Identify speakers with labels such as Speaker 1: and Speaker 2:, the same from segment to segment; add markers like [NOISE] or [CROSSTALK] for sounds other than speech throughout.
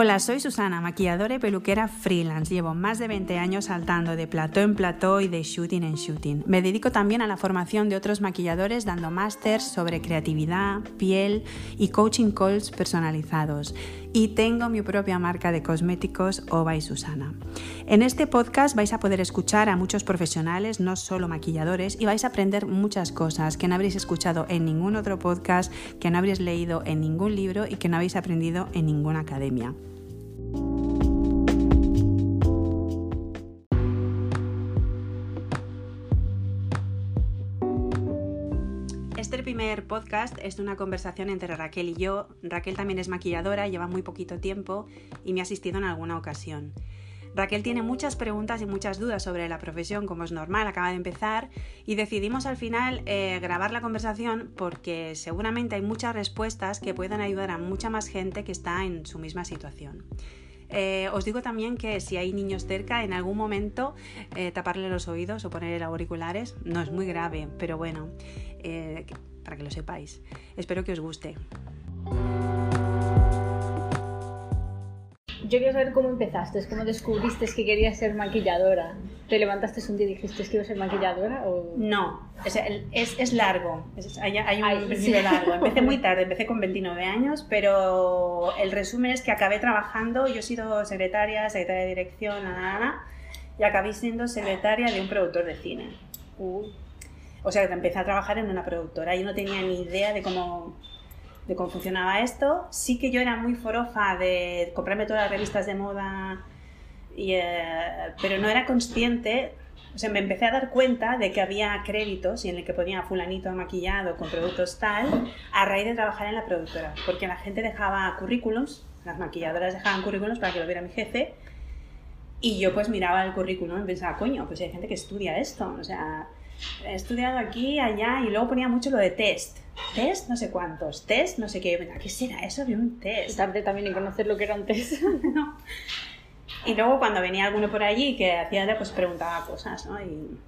Speaker 1: Hola, soy Susana, maquilladora y peluquera freelance. Llevo más de 20 años saltando de plató en plató y de shooting en shooting. Me dedico también a la formación de otros maquilladores dando másters sobre creatividad, piel y coaching calls personalizados. Y tengo mi propia marca de cosméticos Ova y Susana. En este podcast vais a poder escuchar a muchos profesionales, no solo maquilladores, y vais a aprender muchas cosas que no habréis escuchado en ningún otro podcast, que no habréis leído en ningún libro y que no habéis aprendido en ninguna academia. Este primer podcast es una conversación entre Raquel y yo. Raquel también es maquilladora, lleva muy poquito tiempo y me ha asistido en alguna ocasión. Raquel tiene muchas preguntas y muchas dudas sobre la profesión, como es normal, acaba de empezar, y decidimos al final eh, grabar la conversación porque seguramente hay muchas respuestas que puedan ayudar a mucha más gente que está en su misma situación. Eh, os digo también que si hay niños cerca, en algún momento eh, taparle los oídos o ponerle auriculares no es muy grave, pero bueno, para que lo sepáis. Espero que os guste.
Speaker 2: Yo quiero saber cómo empezaste, cómo descubriste que querías ser maquilladora. ¿Te levantaste un día y dijiste que iba a ser maquilladora? O...
Speaker 1: No, es, es, largo, hay, un principio largo. Empecé muy [LAUGHS] tarde, empecé con 29 años, pero el resumen es que acabé trabajando, yo he sido secretaria, secretaria de dirección, nada, y acabé siendo secretaria de un productor de cine. Uh. O sea, que empecé a trabajar en una productora. Yo no tenía ni idea de cómo de cómo funcionaba esto. Sí que yo era muy forofa de comprarme todas las revistas de moda, y, eh, pero no era consciente. O sea, me empecé a dar cuenta de que había créditos y en el que ponía fulanito maquillado con productos tal, a raíz de trabajar en la productora. Porque la gente dejaba currículums, las maquilladoras dejaban currículums para que lo viera mi jefe, y yo pues miraba el currículum y pensaba, coño, pues hay gente que estudia esto. O sea, he estudiado aquí, allá, y luego ponía mucho lo de test. Test, no sé cuántos, test, no sé qué. ¿Qué será eso de un test?
Speaker 2: Tarde también en conocer lo que era un test. [LAUGHS] no.
Speaker 1: Y luego cuando venía alguno por allí que hacía, pues preguntaba cosas, ¿no? Y,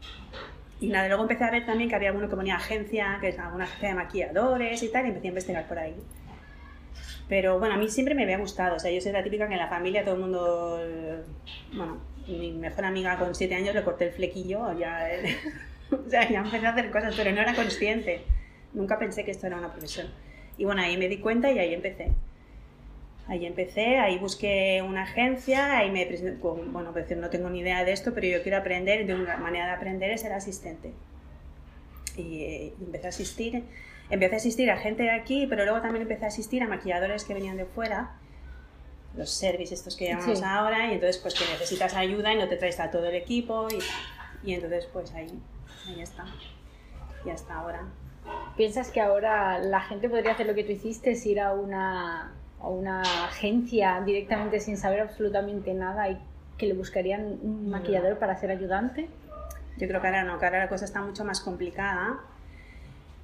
Speaker 1: y nada, luego empecé a ver también que había alguno que ponía agencia, que es alguna agencia de maquilladores y tal, y empecé a investigar por ahí. Pero bueno, a mí siempre me había gustado, o sea, yo soy la típica que en la familia todo el mundo, bueno, mi mejor amiga con siete años le corté el flequillo, ya [LAUGHS] o sea, ya empecé a hacer cosas, pero no era consciente. Nunca pensé que esto era una profesión. Y bueno, ahí me di cuenta y ahí empecé. Ahí empecé, ahí busqué una agencia, ahí me bueno, decir, no tengo ni idea de esto, pero yo quiero aprender, de una manera de aprender es ser asistente. Y, empecé a asistir, empecé a asistir a gente de aquí, pero luego también empecé a asistir a maquilladores que venían de fuera, los servicios estos que llamamos ahora, y entonces pues que necesitas ayuda y no te traes a todo el equipo y, y entonces pues ahí ahí está. Y hasta ahora.
Speaker 2: ¿Piensas que ahora la gente podría hacer lo que tú hiciste, es ir a una, a una agencia directamente sin saber absolutamente nada y que le buscarían un maquillador para ser ayudante?
Speaker 1: Yo creo que ahora no, que ahora la cosa está mucho más complicada.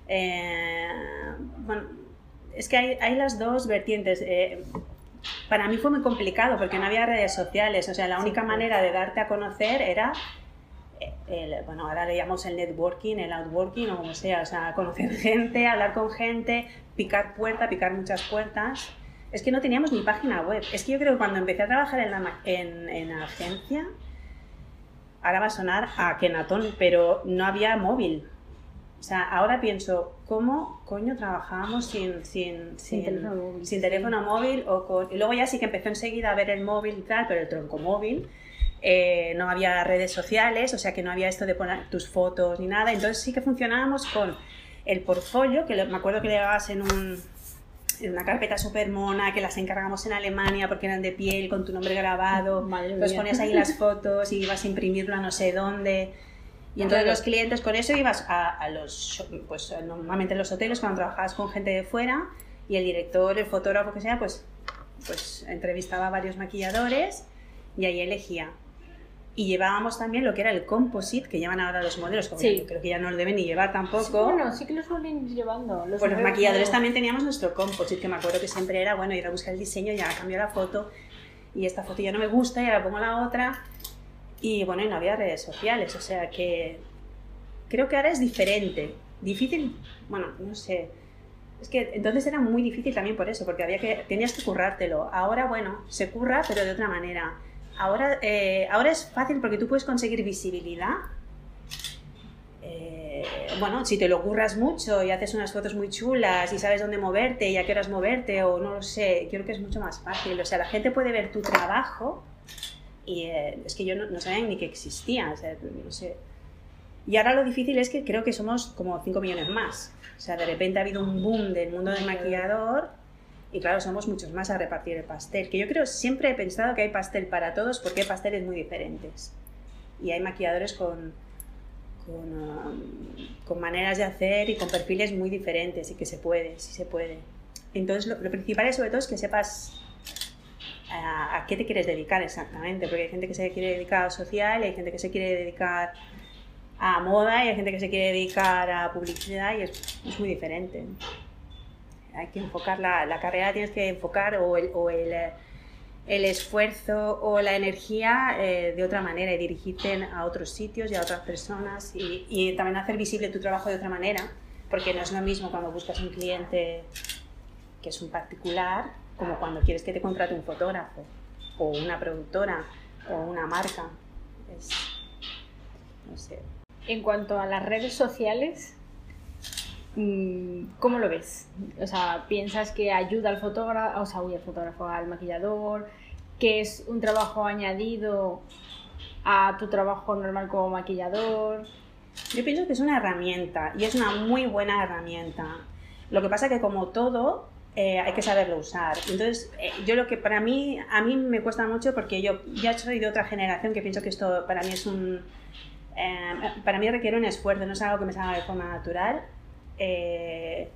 Speaker 1: Eh, bueno, es que hay, hay las dos vertientes. Eh, para mí fue muy complicado porque no había redes sociales, o sea, la única manera de darte a conocer era bueno, ahora le llamamos el networking, el outworking o como sea, o sea, conocer [LAUGHS] gente, hablar con gente, picar puertas, picar muchas puertas. Es que no teníamos ni página web. Es que yo creo que cuando empecé a trabajar en la, en, en agencia, ahora va a sonar a Kenatón, pero no había móvil. O sea, ahora pienso, ¿cómo coño trabajábamos sin, sin, sin, teléfono móvil? Sin teléfono móvil o con... Y luego ya sí que empezó enseguida a ver el móvil y tal, pero el tronco móvil eh, no había redes sociales, o sea que no había esto de poner tus fotos ni nada. Entonces sí que funcionábamos con el portfolio, que me acuerdo que le llevabas en, un, en una carpeta súper mona, que las encargamos en Alemania porque eran de piel, con tu nombre grabado. [LAUGHS] Madre pues ponías ahí las [LAUGHS] fotos y ibas a imprimirlo a no sé dónde. Y entonces los clientes con eso ibas a, a, los, pues normalmente en los hoteles cuando trabajabas con gente de fuera y el director, el fotógrafo que sea, pues, pues entrevistaba a varios maquilladores y ahí elegía. Y llevábamos también lo que era el composite, que llevan ahora los modelos, como sí. creo que ya no lo deben ni llevar tampoco.
Speaker 2: bueno, sí que los suelen llevando.
Speaker 1: Los pues los maquilladores también teníamos nuestro composite, que me acuerdo que siempre era, bueno, ir a buscar el diseño, ya cambió la foto, y esta foto ya no me gusta, y ahora pongo la otra. Y bueno, y no había redes sociales, o sea que creo que ahora es diferente. Difícil, bueno, no sé. Es que entonces era muy difícil también por eso, porque había que, tenías que currártelo. Ahora, bueno, se curra, pero de otra manera. Ahora, eh, ahora es fácil porque tú puedes conseguir visibilidad. Eh, bueno, si te lo curras mucho y haces unas fotos muy chulas y sabes dónde moverte y a qué horas moverte o no lo sé, creo que es mucho más fácil. O sea, la gente puede ver tu trabajo y eh, es que yo no, sabía ni que existía. O sea, no sé. Y ahora lo difícil es que creo que somos como 5 millones más. O sea, de repente ha habido un boom del mundo del maquillador y claro, somos muchos más a repartir el pastel. Que yo creo, siempre he pensado que hay pastel para todos porque hay pasteles muy diferentes. Y hay maquilladores con, con, um, con maneras de hacer y con perfiles muy diferentes y que se puede, sí se puede. Entonces, lo, principal es sobre todo es que sepas a, a, qué te quieres dedicar exactamente, porque hay gente que se quiere dedicar a social, hay gente que se quiere dedicar a moda y hay gente que se quiere dedicar a publicidad y es, es muy diferente. Hay que enfocar la, la, carrera, tienes que enfocar o el, o el, el esfuerzo o la energía eh, de otra manera y dirigirte a otros sitios y a otras personas y, y, también hacer visible tu trabajo de otra manera, porque no es lo mismo cuando buscas un cliente que es un particular como cuando quieres que te contrate un fotógrafo o una productora o una marca. Es, no sé,
Speaker 2: en cuanto a las redes sociales, ¿cómo lo ves? O sea, ¿piensas que ayuda al fotógrafo, o sea, al fotógrafo, al maquillador, que es un trabajo añadido a tu trabajo normal como maquillador?
Speaker 1: Yo pienso que es una herramienta y es una muy buena herramienta. Lo que pasa es que como todo, eh, hay que saberlo usar. Entonces, eh, yo lo que para mí, a mí me cuesta mucho porque yo ya soy de otra generación que pienso que esto para mí es un, Em, para mí requiere un esfuerzo, no es algo que me salga de forma natural. Eh,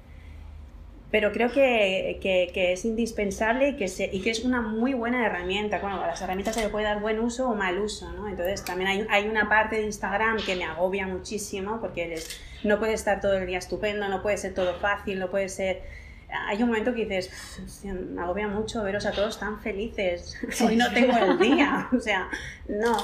Speaker 1: pero creo que, que, es indispensable y que, es una muy buena herramienta. Bueno, a las herramientas se le puede dar buen uso o mal uso, ¿no? Entonces también hay, hay una parte de Instagram que me agobia muchísimo porque no puede estar todo el día estupendo, no puede ser todo fácil, no puede ser... Hay un momento que dices, me agobia mucho veros a todos tan felices, [LAUGHS] hoy no tengo el día, [LAUGHS] o sea, no.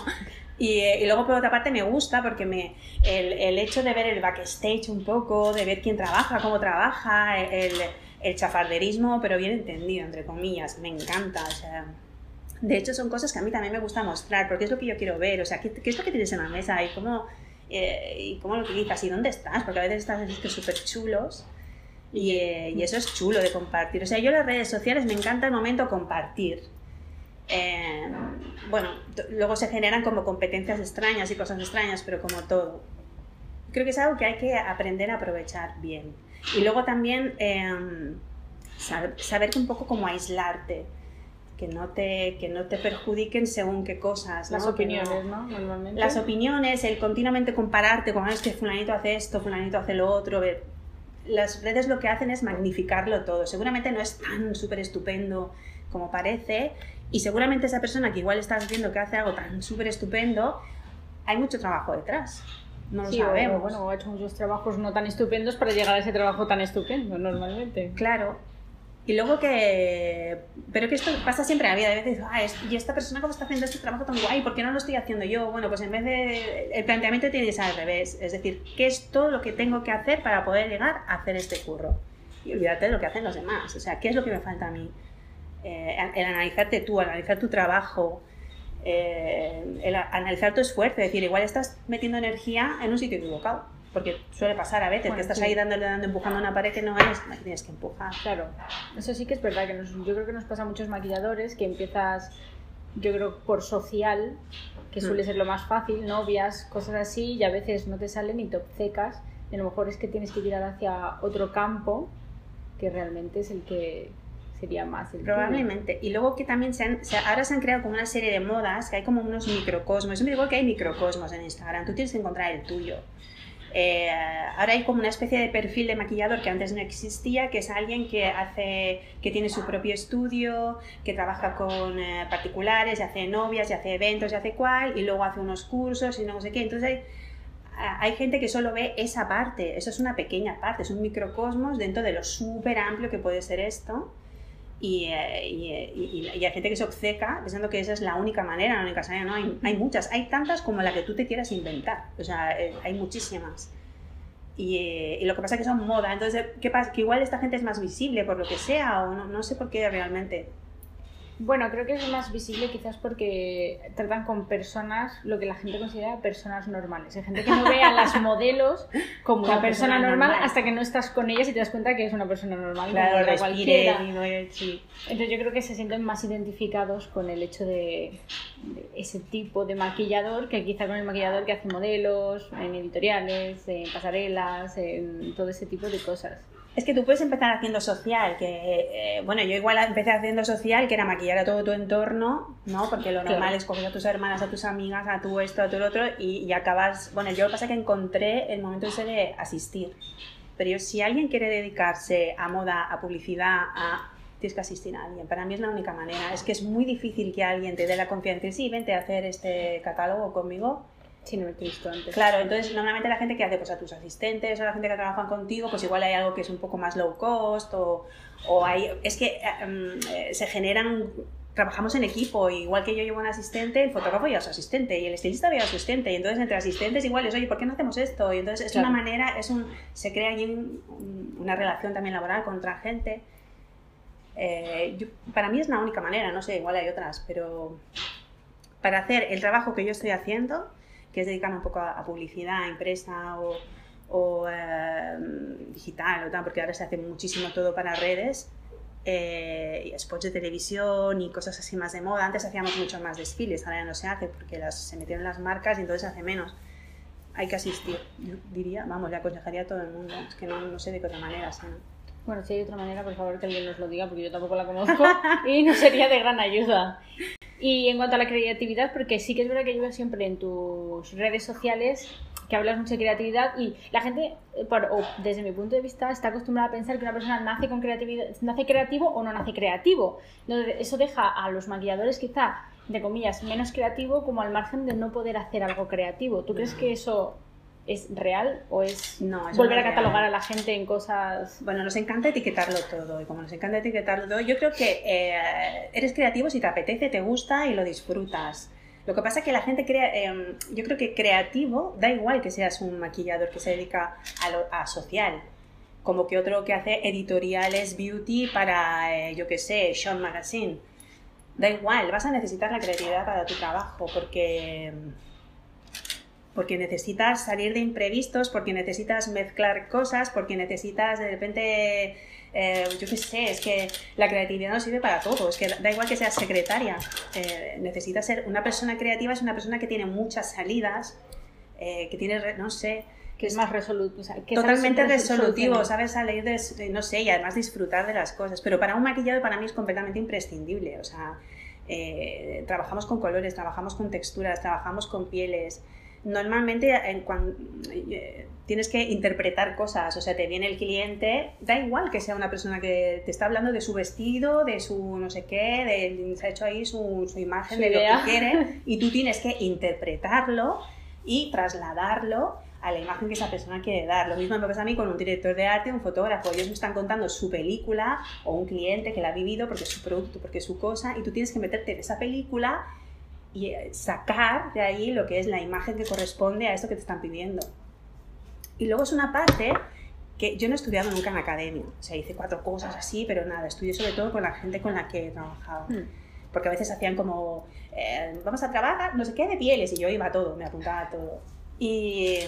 Speaker 1: Eh, y, luego por otra parte me gusta porque me, el, el, hecho de ver el backstage un poco, de ver quién trabaja, cómo trabaja, el, el chafarderismo, pero bien entendido, entre comillas, me encanta. O sea, de hecho son cosas que a mí también me gusta mostrar, porque es lo que yo quiero ver, o sea, qué, qué es lo que tienes en la mesa y cómo, eh, y cómo lo utilizas y dónde estás, porque a veces estás en sitios súper chulos. Y, eh, y, eso es chulo de compartir. O sea, yo las redes sociales me encanta el momento compartir. Eh, bueno, luego se generan como competencias extrañas y cosas extrañas, pero como todo. Creo que es algo que hay que aprender a aprovechar bien. Y luego también eh, saber, un poco cómo aislarte, que no te, que no te perjudiquen según qué cosas.
Speaker 2: Las opiniones, ¿no?
Speaker 1: Normalmente. Las opiniones, el continuamente compararte con, es que fulanito hace esto, fulanito hace lo otro. Las redes lo que hacen es magnificarlo todo. Seguramente no es tan súper estupendo como parece, y seguramente esa persona que igual estás viendo que hace algo tan súper estupendo, hay mucho trabajo detrás. No lo sabemos.
Speaker 2: O, bueno, ha hecho muchos trabajos no tan estupendos para llegar a ese trabajo tan estupendo, normalmente.
Speaker 1: Claro. Y luego que... Pero que esto pasa siempre en la vida. De veces, ah, ¿y esta persona cómo está haciendo este trabajo tan guay? ¿Por qué no lo estoy haciendo yo? Bueno, pues en vez de... El planteamiento tiene que ser al revés. Es decir, ¿qué es todo lo que tengo que hacer para poder llegar a hacer este curro? Y olvídate de lo que hacen los demás. O sea, ¿qué es lo que me falta a mí? Eh, el analizarte tú, analizar tu trabajo, eh, el analizar tu esfuerzo, es decir, igual estás metiendo energía en un sitio equivocado, porque suele pasar a veces que estás ahí dándole, dando, empujando una pared que no es, tienes que empujar.
Speaker 2: Claro, eso sí que es verdad, que yo creo que nos pasa a muchos maquilladores que empiezas, yo creo, por social, que suele mm. ser lo más fácil, novias, cosas así, y a veces no te salen y te obcecas, y a lo mejor es que tienes que tirar hacia otro campo que realmente es el que sería más el
Speaker 1: Probablemente. Y luego que también se han, ahora se han creado como una serie de modas, que hay como unos microcosmos. Yo me digo que hay microcosmos en Instagram, tú tienes que encontrar el tuyo. Eh, ahora hay como una especie de perfil de maquillador que antes no existía, que es alguien que hace, que tiene su propio estudio, que trabaja con eh, particulares, y hace novias, y hace eventos, y hace cual, y luego hace unos cursos y no sé qué. Entonces hay, hay gente que solo ve esa parte, eso es una pequeña parte, es un microcosmos dentro de lo súper amplio que puede ser esto. Y, eh, y, y, hay gente que se obceca pensando que esa es la única manera, la única salida. No, hay, hay muchas, hay tantas como la que tú te quieras inventar. O sea, eh, hay muchísimas. y, lo que pasa es que son moda. Entonces, ¿qué pasa? Que igual esta gente es más visible por lo que sea, o no, no sé por qué realmente.
Speaker 2: Bueno, creo que es más visible quizás porque tratan con personas, lo que la gente considera personas normales. Hay gente que no ve a las [LAUGHS] modelos como una persona, normal, hasta que no estás con ellas y te das cuenta que es una persona normal.
Speaker 1: Claro, como cualquiera.
Speaker 2: sí. Entonces yo creo que se sienten más identificados con el hecho de, ese tipo de maquillador que quizá con el maquillador que hace modelos, en editoriales, en pasarelas, en todo ese tipo de cosas.
Speaker 1: Es que tú puedes empezar haciendo social, que, eh, bueno, yo igual empecé haciendo social, que era maquillar a todo tu entorno, ¿no? Porque lo normal es coger a tus hermanas, a tus amigas, a tu esto, a tu lo otro, y, acabas, bueno, yo lo que pasa es que encontré el momento ese de asistir. Pero si alguien quiere dedicarse a moda, a publicidad, a tienes que asistir a alguien. Para mí es la única manera. Es que es muy difícil que alguien te dé la confianza y sí, vente a hacer este catálogo conmigo
Speaker 2: Sí, no lo he visto antes.
Speaker 1: Claro, entonces normalmente la gente que hace pues a tus asistentes o a la gente que trabaja contigo, pues igual hay algo que es un poco más low cost o, o hay... Es que eh, se generan... Trabajamos en equipo, igual que yo llevo un asistente, el fotógrafo lleva a su asistente y el estilista lleva a su asistente. Y entonces entre asistentes igual es, oye, ¿por qué no hacemos esto? Y entonces es una manera, es un, se crea allí una relación también laboral con otra gente. Eh, para mí es la única manera, no sé, igual hay otras, pero para hacer el trabajo que yo estoy haciendo, que es dedicarme un poco a, publicidad, impresa o, em, digital o tal, porque ahora se hace muchísimo todo para redes, eh, y spots de televisión y cosas así más de moda. Antes hacíamos mucho más desfiles, ahora ya no se hace porque las, se metieron las marcas y entonces hace menos. Hay que asistir, diría, vamos, le aconsejaría a todo el mundo, es que no, no sé de qué otra manera, ¿sí?
Speaker 2: Bueno, si hay otra manera, por favor que alguien nos lo diga, porque yo tampoco la conozco [LAUGHS] y no sería de gran ayuda. Y en cuanto a la creatividad, porque sí que es verdad que yo veo siempre en tus redes sociales que hablas mucho de creatividad y la gente, o desde mi punto de vista, está acostumbrada a pensar que una persona nace con creatividad, nace creativo o no nace creativo. Entonces, eso deja a los maquilladores quizá, de comillas, menos creativo como al margen de no poder hacer algo creativo. ¿Tú crees que eso ¿Es real o es volver a catalogar a la gente en cosas...?
Speaker 1: Bueno, nos encanta etiquetarlo todo y como nos encanta etiquetarlo todo, yo creo que eh, eres creativo si te apetece, te gusta y lo disfrutas. Lo que pasa es que la gente crea, em, yo creo que creativo, da igual que seas un maquillador que se dedica a, a social, como que otro que hace editoriales beauty para, eh, yo qué sé, Sean Magazine. Da igual, vas a necesitar la creatividad para tu trabajo porque porque necesitas salir de imprevistos, porque necesitas mezclar cosas, porque necesitas de repente, eh, yo qué sé, es que la creatividad no sirve para todo, es que da igual que seas secretaria, eh, necesitas ser una persona creativa, es una persona que tiene muchas salidas, eh, que tiene, no sé,
Speaker 2: que es más resolutivo.
Speaker 1: totalmente resolutivo, sabes salir de, no sé, y además disfrutar de las cosas. Pero para un maquillado para mí es completamente imprescindible. O sea, trabajamos con colores, trabajamos con texturas, trabajamos con pieles normalmente en cuando, eh, tienes que interpretar cosas, o sea, te viene el cliente, da igual que sea una persona que te está hablando de su vestido, de su no sé qué, de, se ha hecho ahí su, imagen de lo que quiere, [LAUGHS] y tú tienes que interpretarlo y trasladarlo a la imagen que esa persona quiere dar. Lo mismo me pasa a mí con un director de arte, un fotógrafo. Ellos me están contando su película o un cliente que la ha vivido porque es su producto, porque es su cosa, y tú tienes que meterte en esa película y eh, sacar de ahí lo que es la imagen que corresponde a esto que te están pidiendo. Y luego es una parte que yo no he estudiado nunca en academia, o sea, hice cuatro cosas así, pero nada, estudié sobre todo con la gente con la que he trabajado. Hmm. Porque a veces hacían como, eh, vamos a trabajar, no sé qué, de pieles, y yo iba a todo, me apuntaba a todo. Y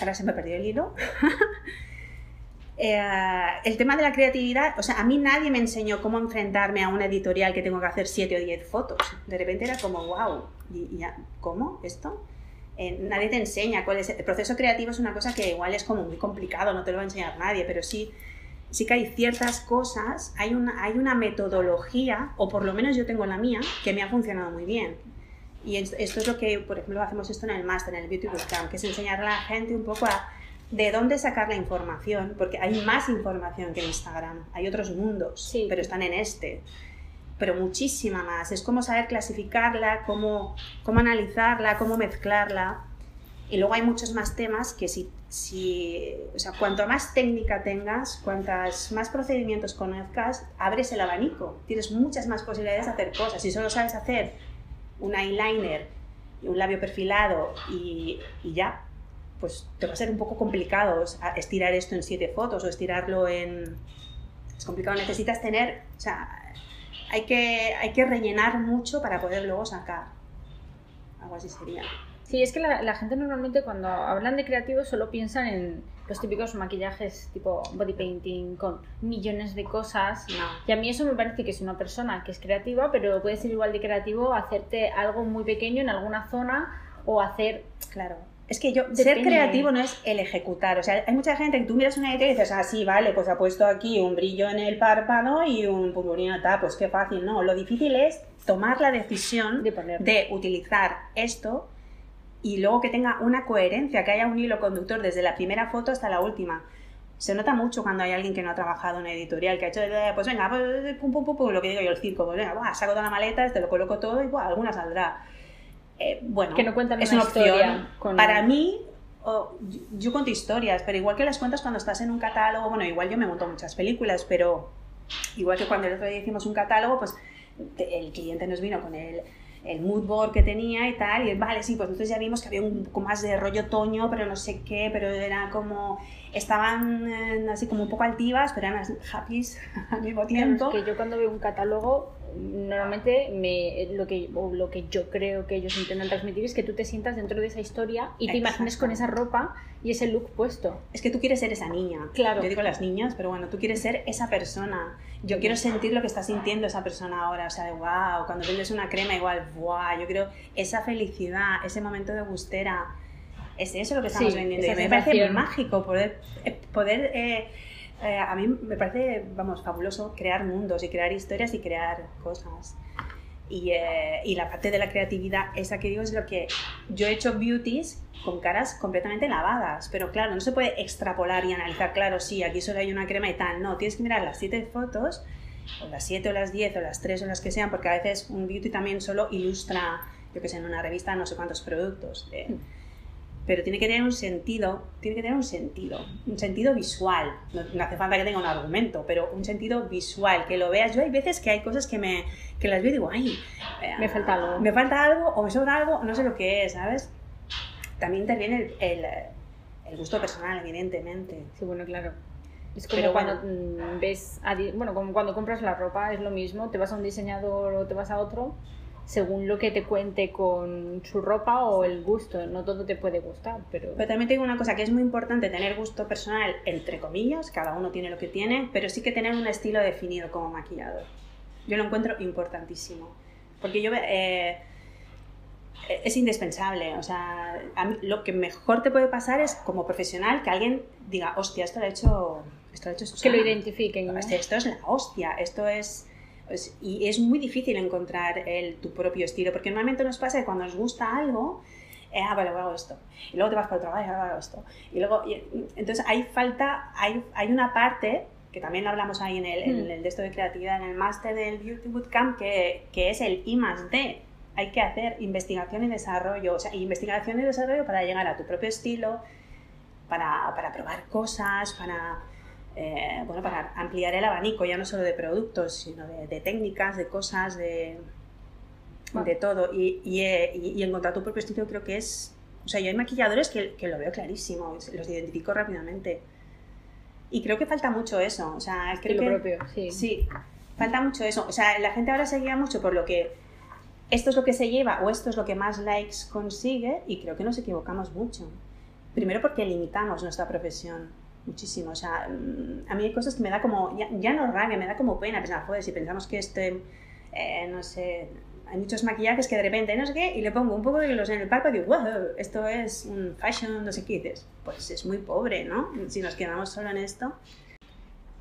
Speaker 1: ahora se me perdió el hilo. [LAUGHS] Eh, el tema de la creatividad, o sea, a mí nadie me enseñó cómo enfrentarme a una editorial que tengo que hacer 7 o 10 fotos. De repente era como, wow, ¿y, ¿cómo esto? Eh, nadie te enseña cuál es. El proceso creativo es una cosa que igual es como muy complicado, no te lo va a enseñar nadie, pero sí, sí que hay ciertas cosas, hay una, hay una metodología, o por lo menos yo tengo la mía, que me ha funcionado muy bien. Y esto es lo que, por ejemplo, hacemos esto en el máster, en el Beauty Bootcamp, que es enseñar a la gente un poco a de dónde sacar la información, porque hay más información que en Instagram, hay otros mundos, pero están en este, pero muchísima más. Es como saber clasificarla, cómo, cómo analizarla, cómo mezclarla. Y luego hay muchos más temas que si, si, o sea, cuanto más técnica tengas, cuantas más procedimientos conozcas, abres el abanico. Tienes muchas más posibilidades de hacer cosas. Si solo sabes hacer un eyeliner y un labio perfilado y, y ya, pues te va a ser un poco complicado estirar esto en siete fotos o estirarlo en... Es complicado, necesitas tener, o sea, hay que, hay que rellenar mucho para poder luego sacar. Algo así sería.
Speaker 2: Sí, es que la, gente normalmente cuando hablan de creativos solo piensan en los típicos maquillajes tipo body painting con millones de cosas. Y a mí eso me parece que es una persona que es creativa, pero puede ser igual de creativo hacerte algo muy pequeño en alguna zona o hacer...
Speaker 1: Claro. Es que yo, ser creativo no es el ejecutar. O sea, hay mucha gente que tú miras una idea y dices, ah, sí, vale, pues ha puesto aquí un brillo en el párpado y un purpurina tal, pues qué fácil. No, lo difícil es tomar la decisión de, de utilizar esto y luego que tenga una coherencia, que haya un hilo conductor desde la primera foto hasta la última. Se nota mucho cuando hay alguien que no ha trabajado en editorial, que ha hecho, pues venga, pues, pum, pum, pum, lo que digo yo, el circo, pues venga, saco toda la maleta, te lo coloco todo y buah, alguna saldrá. Eh, bueno,
Speaker 2: que no cuentan es una, opción.
Speaker 1: Para mí, yo, cuento historias, pero igual que las cuentas cuando estás en un catálogo, bueno, igual yo me monto muchas películas, pero igual que cuando el otro día hicimos un catálogo, pues el cliente nos vino con el el mood board que tenía y tal, y vale, sí, pues entonces ya vimos que había un poco más de rollo otoño, pero no sé qué, pero era como, estaban eh, así como un poco altivas, pero eran happy [LAUGHS] al mismo tiempo.
Speaker 2: que yo cuando veo un catálogo normalmente me, lo, que, lo que yo creo que ellos intentan transmitir es que tú te sientas dentro de esa historia y te imagines con esa ropa y ese look puesto.
Speaker 1: Es que tú quieres ser esa niña.
Speaker 2: Claro.
Speaker 1: Yo digo las niñas, pero bueno, tú quieres ser esa persona. Yo quiero sentir lo que está sintiendo esa persona ahora. O sea, de wow, cuando vendes una crema, igual, wow, yo quiero esa felicidad, ese momento de gustera. Es eso lo que estamos vendiendo. Y me parece mágico poder, eh, poder eh, eh, a mí me parece, vamos, fabuloso crear mundos y crear historias y crear cosas. Y, eh, y, la parte de la creatividad, esa que digo, es lo que yo he hecho beauties con caras completamente lavadas, pero claro, no se puede extrapolar y analizar, claro, sí, aquí solo hay una crema y tal, no, tienes que mirar las siete fotos, o las siete o las diez o las tres o las que sean, porque a veces un beauty también solo ilustra, yo que sé, en una revista no sé cuántos productos. De, pero tiene que tener un sentido, tiene que tener un sentido, un sentido visual. No, hace falta que tenga un argumento, pero un sentido visual, que lo veas. Yo hay veces que hay cosas que, me, que las veo y digo, ay,
Speaker 2: me falta algo.
Speaker 1: Me falta algo o me sobra algo, no sé lo que es, ¿sabes? También interviene el, el, gusto personal, evidentemente.
Speaker 2: Sí, bueno, claro. Es como cuando mm, ves, bueno, como cuando compras la ropa, es lo mismo, te vas a un diseñador o te vas a otro según lo que te cuente con su ropa o el gusto. No todo te puede gustar, pero...
Speaker 1: Pero también tengo una cosa que es muy importante, tener gusto personal, entre comillas, cada uno tiene lo que tiene, pero sí que tener un estilo definido como maquillador. Yo lo encuentro importantísimo. Porque yo... Eh, es indispensable, o sea, lo que mejor te puede pasar es como profesional que alguien diga, hostia, esto lo ha hecho, esto lo ha hecho
Speaker 2: Que lo identifiquen.
Speaker 1: Esto es la hostia, esto es pues, y es muy difícil encontrar el, tu propio estilo, porque normalmente nos pasa que cuando nos gusta algo, eh, ah, vale, hago esto. Y luego te vas para el trabajo y hago esto. Y luego, entonces hay falta, hay, hay una parte que también hablamos ahí en el, en hmm. el de esto de creatividad, en el máster del Beauty Bootcamp, que, que es el I más D. Hay que hacer investigación y desarrollo, o sea, investigación y desarrollo para llegar a tu propio estilo, para, para probar cosas, para eh, bueno, para ampliar el abanico, ya no solo de productos, sino de, técnicas, de cosas, de, de todo. Y, y, encontrar tu propio estilo creo que es... O sea, yo hay maquilladores que, que, lo veo clarísimo, los identifico rápidamente. Y creo que falta mucho eso. O sea, creo
Speaker 2: que, propio, sí.
Speaker 1: Sí, falta mucho eso. O sea, la gente ahora se guía mucho por lo que esto es lo que se lleva o esto es lo que más likes consigue y creo que nos equivocamos mucho. Primero porque limitamos nuestra profesión muchísimo. O sea, mm, a mí hay cosas que me da como, ya, no rabia, me da como pena pensar, joder, si pensamos que este, eh, no sé, hay muchos maquillajes que de repente no sé qué, y le pongo un poco de gloss en el párpado y digo, wow, esto es un fashion, no sé qué dices. Pues es muy pobre, ¿no? Si nos quedamos solo en esto.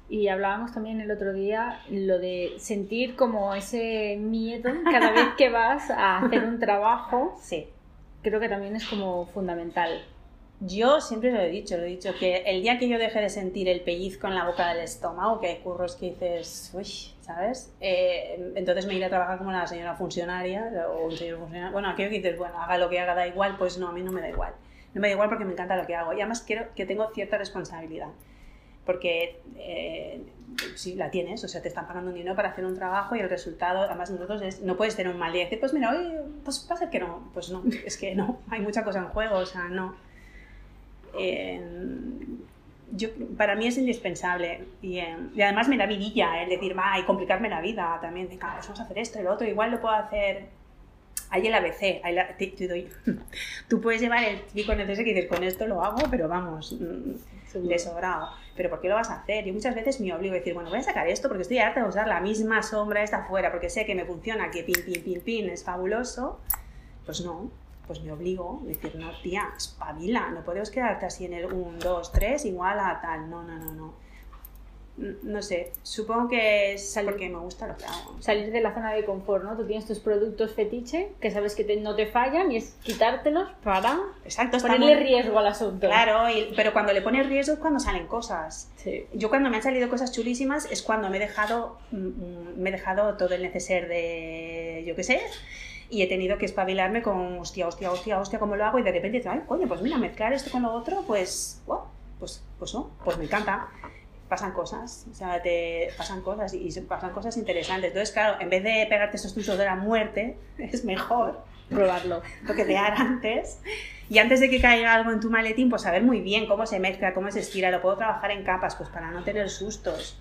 Speaker 2: Y hablábamos también el otro día lo de sentir como ese miedo cada vez que [LAUGHS] vas a hacer un trabajo.
Speaker 1: Sí.
Speaker 2: Creo que también es como fundamental.
Speaker 1: Yo siempre lo he dicho, lo he dicho, que el día que yo deje de sentir el pellizco en la boca del estómago, que hay curros que dices, uy, ¿sabes? Eh, entonces me iré a trabajar como una señora funcionaria o un señor funcionario. Bueno, aquello que dices, bueno, haga lo que haga, da igual, pues no, a mí no me da igual. No me da igual porque me encanta lo que hago. Y además quiero que tengo cierta responsabilidad. Porque eh, si la tienes, o sea, te están pagando un dinero para hacer un trabajo y el resultado, además nosotros es, no puedes tener un mal día y decir, pues mira, hoy pues pasa que no, pues no, es que no, hay mucha cosa en juego, o sea, no. Eh, yo, para mí es indispensable y, eh, y además me da vidilla el decir, va, y complicarme la vida también, de, pues vamos a hacer esto y lo otro, igual lo puedo hacer hay el ABC, hay la, te, te doy. [LAUGHS] tú puedes llevar el típico necesario que dices, con esto lo hago, pero vamos, mm, de sobrado. Pero ¿por qué lo vas a hacer? Yo muchas veces me obligo a decir, bueno, voy a sacar esto porque estoy harta de usar la misma sombra esta afuera, porque sé que me funciona, que pin, pin, pin, pin, es fabuloso. Pues no, pues me obligo a decir, no, tía, espabila, no podemos quedarte así en el 1, 2, 3, igual a tal. No, no, no, no no sé, supongo que es porque me gusta lo que hago.
Speaker 2: Salir de la zona de confort, ¿no? Tú tienes tus productos fetiche que sabes que no te fallan y es quitártelos para
Speaker 1: Exacto,
Speaker 2: ponerle riesgo al asunto.
Speaker 1: Claro, pero cuando le pones riesgo es cuando salen cosas. Yo cuando me han salido cosas chulísimas es cuando me he dejado, mm, mm, me he dejado todo el neceser de, yo qué sé, y he tenido que espabilarme con, hostia, hostia, hostia, hostia, ¿cómo lo hago? Y de repente, ay, coño, pues mira, mezclar esto con lo otro, pues, pues, pues no, pues me encanta pasan cosas, o sea, te pasan cosas y, pasan cosas interesantes. Entonces, claro, en vez de pegarte esos tuzos de la muerte, [LAUGHS] es mejor probarlo, toquetear antes. Y antes de que caiga algo en tu maletín, pues saber muy bien cómo se mezcla, cómo se estira, lo puedo trabajar en capas, pues para no tener sustos.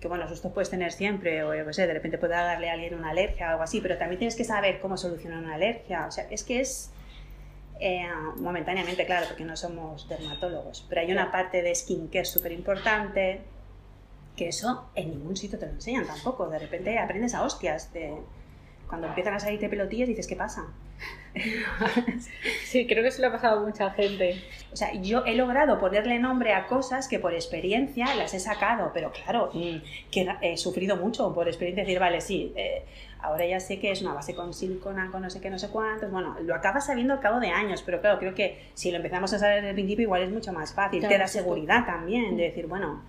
Speaker 1: Que bueno, sustos puedes tener siempre, o yo qué sé, de repente pueda darle a alguien una alergia o algo así, pero también tienes que saber cómo solucionar una alergia. O sea, es que es eh, momentáneamente, claro, porque no somos dermatólogos, pero hay una parte de skincare súper importante que eso en ningún sitio te lo enseñan tampoco. De repente aprendes a hostias. De, cuando empiezan a salirte pelotillas dices, ¿qué pasa?
Speaker 2: Sí, creo que se lo ha pasado a mucha gente.
Speaker 1: O sea, yo he logrado ponerle nombre a cosas que por experiencia las he sacado, pero claro, mm, que he sufrido mucho por experiencia decir, vale, sí, eh, ahora ya sé que es una base con silicona, con no sé qué, no sé cuántos. Bueno, lo acabas sabiendo al cabo de años, pero claro, creo que si lo empezamos a saber desde el principio, igual es mucho más fácil. Te da seguridad también de decir, bueno,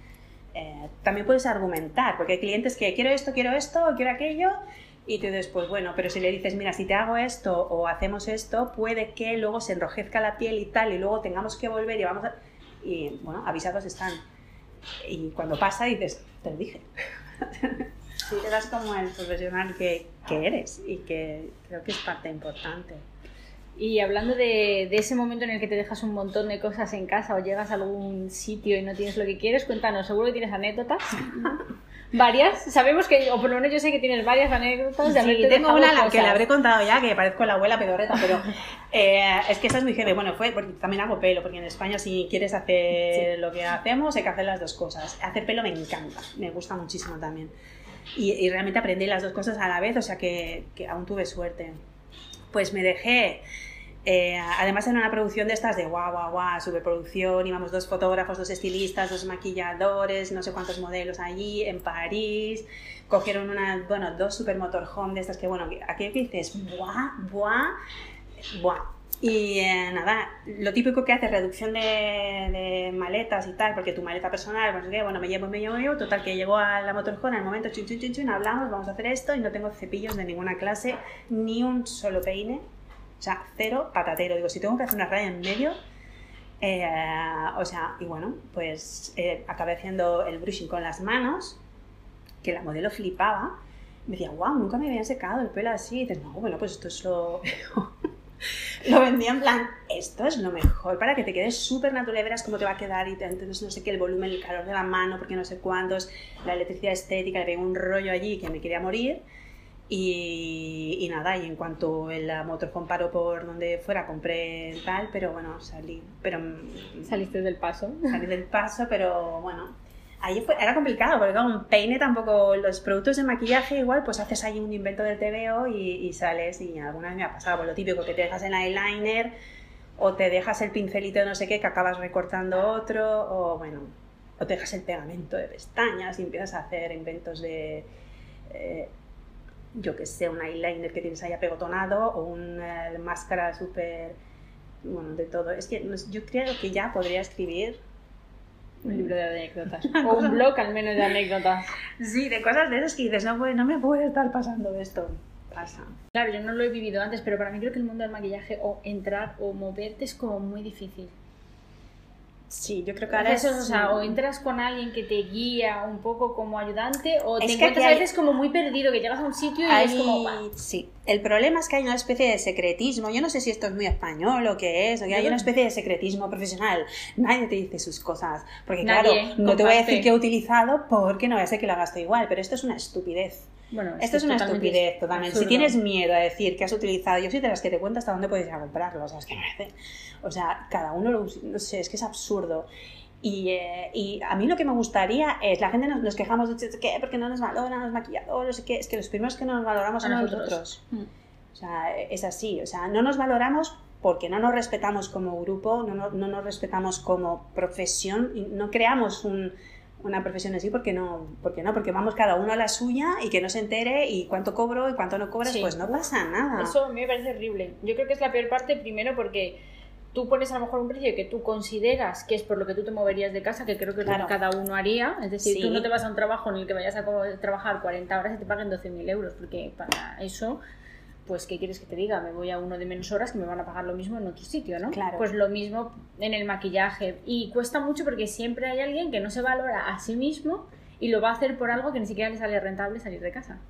Speaker 1: eh, también puedes argumentar, porque hay clientes que quiero esto, quiero esto, quiero aquello. Y dices, pues bueno, pero si le dices, mira, si te hago esto o hacemos esto, puede que luego se enrojezca la piel y tal, y luego tengamos que volver y vamos a... Y bueno, avisados están. Y cuando pasa dices, te lo dije. [LAUGHS] sí eras como el profesional que, que, eres y que creo que es parte importante.
Speaker 2: Y hablando de, de, ese momento en el que te dejas un montón de cosas en casa o llegas a algún sitio y no tienes lo que quieres, cuéntanos, seguro que tienes anécdotas. [LAUGHS] varias, sabemos que, o por lo menos yo sé que tienes varias anécdotas de
Speaker 1: sí, tengo una la que le habré contado ya, que parezco la abuela pedorreta, pero [LAUGHS] eh, es que esa es muy heavy. Bueno, fue porque también hago pelo, porque en España si quieres hacer lo que hacemos hay que hacer las dos cosas. Hacer pelo me encanta, me gusta muchísimo también. Y, realmente aprendí las dos cosas a la vez, o sea que, aún tuve suerte. Pues me dejé eh, además era una producción de estas de guau, guau, guau, superproducción, íbamos dos fotógrafos, dos estilistas, dos maquilladores, no sé cuántos modelos allí, en París, cogieron una, bueno, dos super motorhome de estas que, bueno, aquello que dices, buah, buah, buah, y eh, nada, lo típico que hace, reducción de, de, maletas y tal, porque tu maleta personal, bueno, me llevo, me llevo, me llevo, total que llego a la motorhome, al momento, chun, chun, chun, chun, hablamos, vamos a hacer esto y no tengo cepillos de ninguna clase, ni un solo peine, o sea, cero patatero. Digo, si tengo que hacer una raya en medio, eh, o sea, y bueno, pues eh, acabé haciendo el brushing con las manos, que la modelo flipaba, me decía, wow, nunca me habían secado el pelo así, y dices, no, bueno, pues esto es lo... [LAUGHS] lo vendía en plan, esto es lo mejor para que te quedes súper natural, verás cómo te va a quedar y entonces no sé qué, el volumen, el calor de la mano, porque no sé cuántos, la electricidad estética, le pegué un rollo allí que me quería morir. Y, y, nada, y en cuanto el motorhome paró por donde fuera, compré tal, pero bueno, salí. Pero,
Speaker 2: Saliste del paso.
Speaker 1: Salí del paso, pero bueno, ahí era complicado, porque con un peine tampoco, los productos de maquillaje igual, pues haces ahí un invento del TVO y, y sales y alguna vez me ha pasado, por lo típico que te dejas el eyeliner o te dejas el pincelito de no sé qué que acabas recortando otro o bueno, o te dejas el pegamento de pestañas y empiezas a hacer inventos de... Eh, yo que sé, un eyeliner que tienes ahí apegotonado o una eh, máscara súper, bueno, de todo. Es que yo creo que ya podría escribir
Speaker 2: un libro de anécdotas. [LAUGHS] O un blog al menos de anécdotas.
Speaker 1: Sí, de cosas de esas que dices, no, no me puede estar pasando esto. Pasa.
Speaker 2: Claro, yo no lo he vivido antes, pero para mí creo que el mundo del maquillaje o entrar o moverte es como muy difícil.
Speaker 1: Sí, yo creo que ahora
Speaker 2: Eso,
Speaker 1: es...
Speaker 2: o, sea, o entras con alguien que te guía un poco como ayudante o
Speaker 1: Es
Speaker 2: te
Speaker 1: que
Speaker 2: encuentras a veces como muy perdido, que llegas a un sitio y
Speaker 1: Hay-
Speaker 2: es como...
Speaker 1: Sí, el problema es que hay una especie de secretismo. Yo no sé si esto es muy español o qué es, o que hay una especie de secretismo profesional. Nadie te dice sus cosas. Porque,
Speaker 2: Nadie
Speaker 1: claro, no te voy a decir que he utilizado porque no voy a ser que lo hagas tú igual, pero esto es una estupidez.
Speaker 2: Bueno,
Speaker 1: Esto es una
Speaker 2: totalmente
Speaker 1: estupidez totalmente. Si
Speaker 2: absurdo.
Speaker 1: tienes miedo a decir que has utilizado, yo soy de las que te cuento hasta dónde puedes ir a comprarlo. O sea, es que me parece- O sea, cada uno lo No sé, es que es absurdo. Y, eh, y a mí lo que me gustaría es, la gente nos, nos quejamos de ¿qué? porque no nos valoran los maquilladores, ¿qué? es que los primeros que no nos valoramos
Speaker 2: A
Speaker 1: son
Speaker 2: nosotros.
Speaker 1: nosotros.
Speaker 2: Mm.
Speaker 1: O sea, es así. O sea, no nos valoramos porque no nos respetamos como grupo, no, no, no nos respetamos como profesión, y no creamos un- una profesión así porque no, porque no, porque vamos cada uno a la suya y que no se entere y cuánto cobro y cuánto no cobras,
Speaker 2: Sí.
Speaker 1: pues no pasa nada.
Speaker 2: Eso a mí me parece horrible. Yo creo que es la peor parte, primero porque tú pones a lo mejor un precio que tú consideras que es por lo que tú te moverías de casa, que creo que es lo
Speaker 1: Claro.
Speaker 2: que cada uno haría. Es decir,
Speaker 1: Sí.
Speaker 2: tú no te vas a un trabajo en el que vayas a trabajar 40 horas y te paguen 12.000 euros, porque para eso, pues, ¿qué quieres que te diga? Me voy a uno de menos horas que me van a pagar lo mismo en otro sitio, ¿no?
Speaker 1: Claro.
Speaker 2: Pues lo mismo en el maquillaje. Y cuesta mucho porque siempre hay alguien que no se valora a sí mismo y lo va a hacer por algo que ni siquiera le sale rentable salir de casa.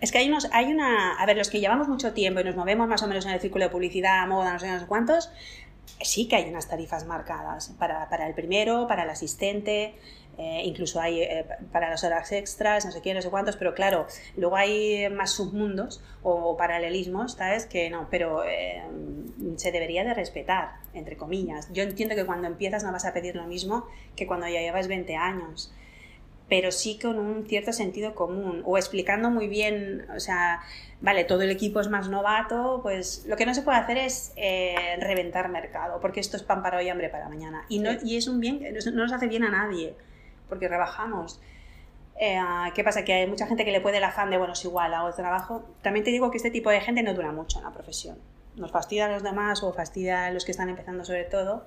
Speaker 1: Es que hay unos, hay una, a ver, los que llevamos mucho tiempo y nos movemos más o menos en el círculo de publicidad, moda, no sé, no sé cuántos, sí que hay unas tarifas marcadas para, para el primero, para el asistente, eh, incluso hay eh, para las horas extras, no sé qué, no sé cuántos, pero claro, luego hay más submundos o paralelismos, ¿sabes? Que no, pero eh, se debería de respetar, entre comillas. Yo entiendo que cuando empiezas no vas a pedir lo mismo que cuando ya llevas 20 años pero sí con un cierto sentido común o explicando muy bien, o sea, vale, todo el equipo es más novato, pues lo que no se puede hacer es eh, reventar mercado, porque esto es pan para hoy, hambre para mañana. Y, no, y es un bien, no nos hace bien a nadie, porque rebajamos. Eh, ¿Qué pasa? Que hay mucha gente que le puede el afán de, bueno, es igual, hago el trabajo. También te digo que este tipo de gente no dura mucho en la profesión. Nos fastidia a los demás o fastidia a los que están empezando sobre todo,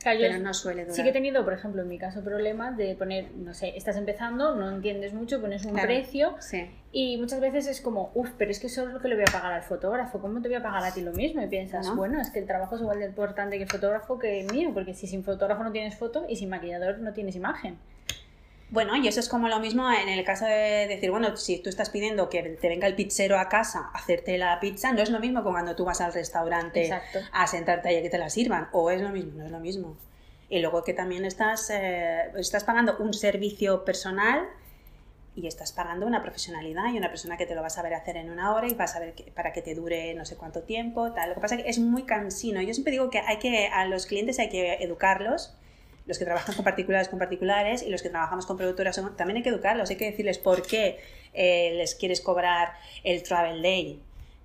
Speaker 2: Claro,
Speaker 1: pero no suele durar.
Speaker 2: Sí que he tenido, por ejemplo, en mi caso, problemas de poner, no sé, estás empezando, no entiendes mucho, pones un
Speaker 1: Claro.
Speaker 2: precio
Speaker 1: Sí.
Speaker 2: y muchas veces es como, uff, pero es que eso es lo que le voy a pagar al fotógrafo, ¿cómo te voy a pagar a ti lo mismo? Y piensas,
Speaker 1: ¿No?
Speaker 2: bueno, es que el trabajo es igual de importante que el fotógrafo que el mío, porque si sin fotógrafo no tienes foto y sin maquillador no tienes imagen.
Speaker 1: Bueno, y eso es como lo mismo en el caso de decir, bueno, si tú estás pidiendo que te venga el pizzero a casa a hacerte la pizza, no es lo mismo que cuando tú vas al restaurante
Speaker 2: Exacto.
Speaker 1: a sentarte ahí a que te la sirvan, o es lo mismo, no es lo mismo. Y luego que también estás, eh, estás pagando un servicio personal y estás pagando una profesionalidad y una persona que te lo va a saber hacer en una hora y va a saber que- para que te dure no sé cuánto tiempo, tal. Lo que pasa es que es muy cansino. Yo siempre digo que hay que a los clientes hay que educarlos, los que trabajan con particulares con particulares y los que trabajamos con productoras también hay que educarlos, hay que decirles por qué eh, les quieres cobrar el travel day.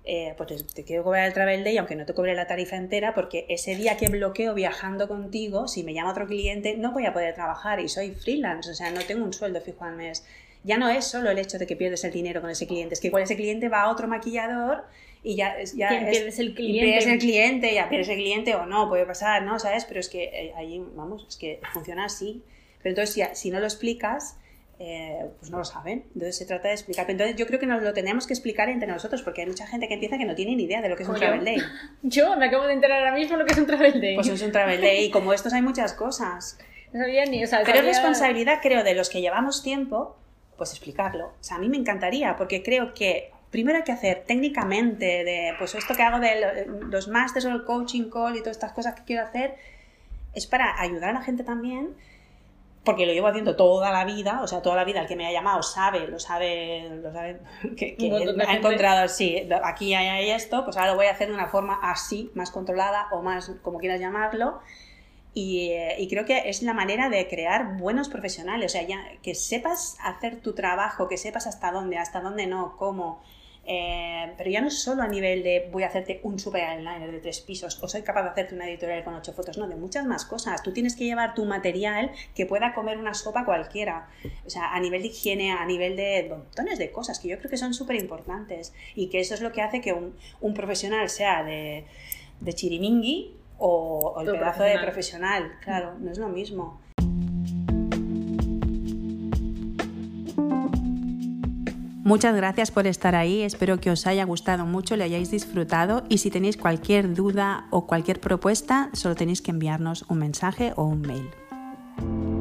Speaker 1: Eh, pues te quiero cobrar el travel day aunque no te cobre la tarifa entera porque ese día que bloqueo viajando contigo, si me llama otro cliente, no voy a poder trabajar y soy freelance, o sea, no tengo un sueldo fijo al mes. Ya no es solo el hecho de que pierdes el dinero con ese cliente, es que igual ese cliente va a otro maquillador y ya, es-
Speaker 2: pierdes el cliente.
Speaker 1: pierdes el cliente, ya pierdes el cliente o no, puede pasar, ¿no? ¿Sabes? Pero es que eh, ahí, vamos, es que funciona así. Pero entonces, si, si no lo explicas, eh, pues no lo saben. Entonces se trata de explicar. Pero entonces yo creo que nos lo tenemos que explicar entre nosotros, porque hay mucha gente que empieza que no tiene ni idea de lo que es un
Speaker 2: yo.
Speaker 1: travel day. [LAUGHS]
Speaker 2: Yo me acabo de enterar ahora mismo lo que es un travel day.
Speaker 1: Pues es un travel day y como estos hay muchas cosas. [LAUGHS]
Speaker 2: no sabía ni, o sea,
Speaker 1: Pero es responsabilidad, creo, de los que llevamos tiempo, pues explicarlo. O sea, a mí me encantaría, porque creo que primero hay que hacer técnicamente, de, pues esto que hago de lo- los masters o el coaching call y todas estas cosas que quiero hacer, es para ayudar a la gente también, porque lo llevo haciendo toda la vida, o sea, toda la vida el que me ha llamado sabe, lo sabe, lo sabe, [LAUGHS] que, que ha encontrado, sí, aquí hay, hay esto, pues ahora lo voy a hacer de una forma así, más controlada o más, como quieras llamarlo, y, eh, y creo que es la manera de crear buenos profesionales, o sea, ya, que sepas hacer tu trabajo, que sepas hasta dónde, hasta dónde no, cómo. eh, pero ya no solo a nivel de voy a hacerte un super eyeliner de tres pisos o soy capaz de hacerte una editorial con ocho fotos, no, de muchas más cosas. Tú tienes que llevar tu material que pueda comer una sopa cualquiera. O sea, a nivel de higiene, a nivel de montones de cosas que yo creo que son súper importantes y que eso es lo que hace que un, un profesional sea de, de chirimingui o, o el
Speaker 2: Todo
Speaker 1: pedazo de
Speaker 2: profesional.
Speaker 1: Claro, no es lo mismo. Muchas gracias por estar ahí, espero que os haya gustado mucho, le hayáis disfrutado y si tenéis cualquier duda o cualquier propuesta, solo tenéis que enviarnos un mensaje o un mail.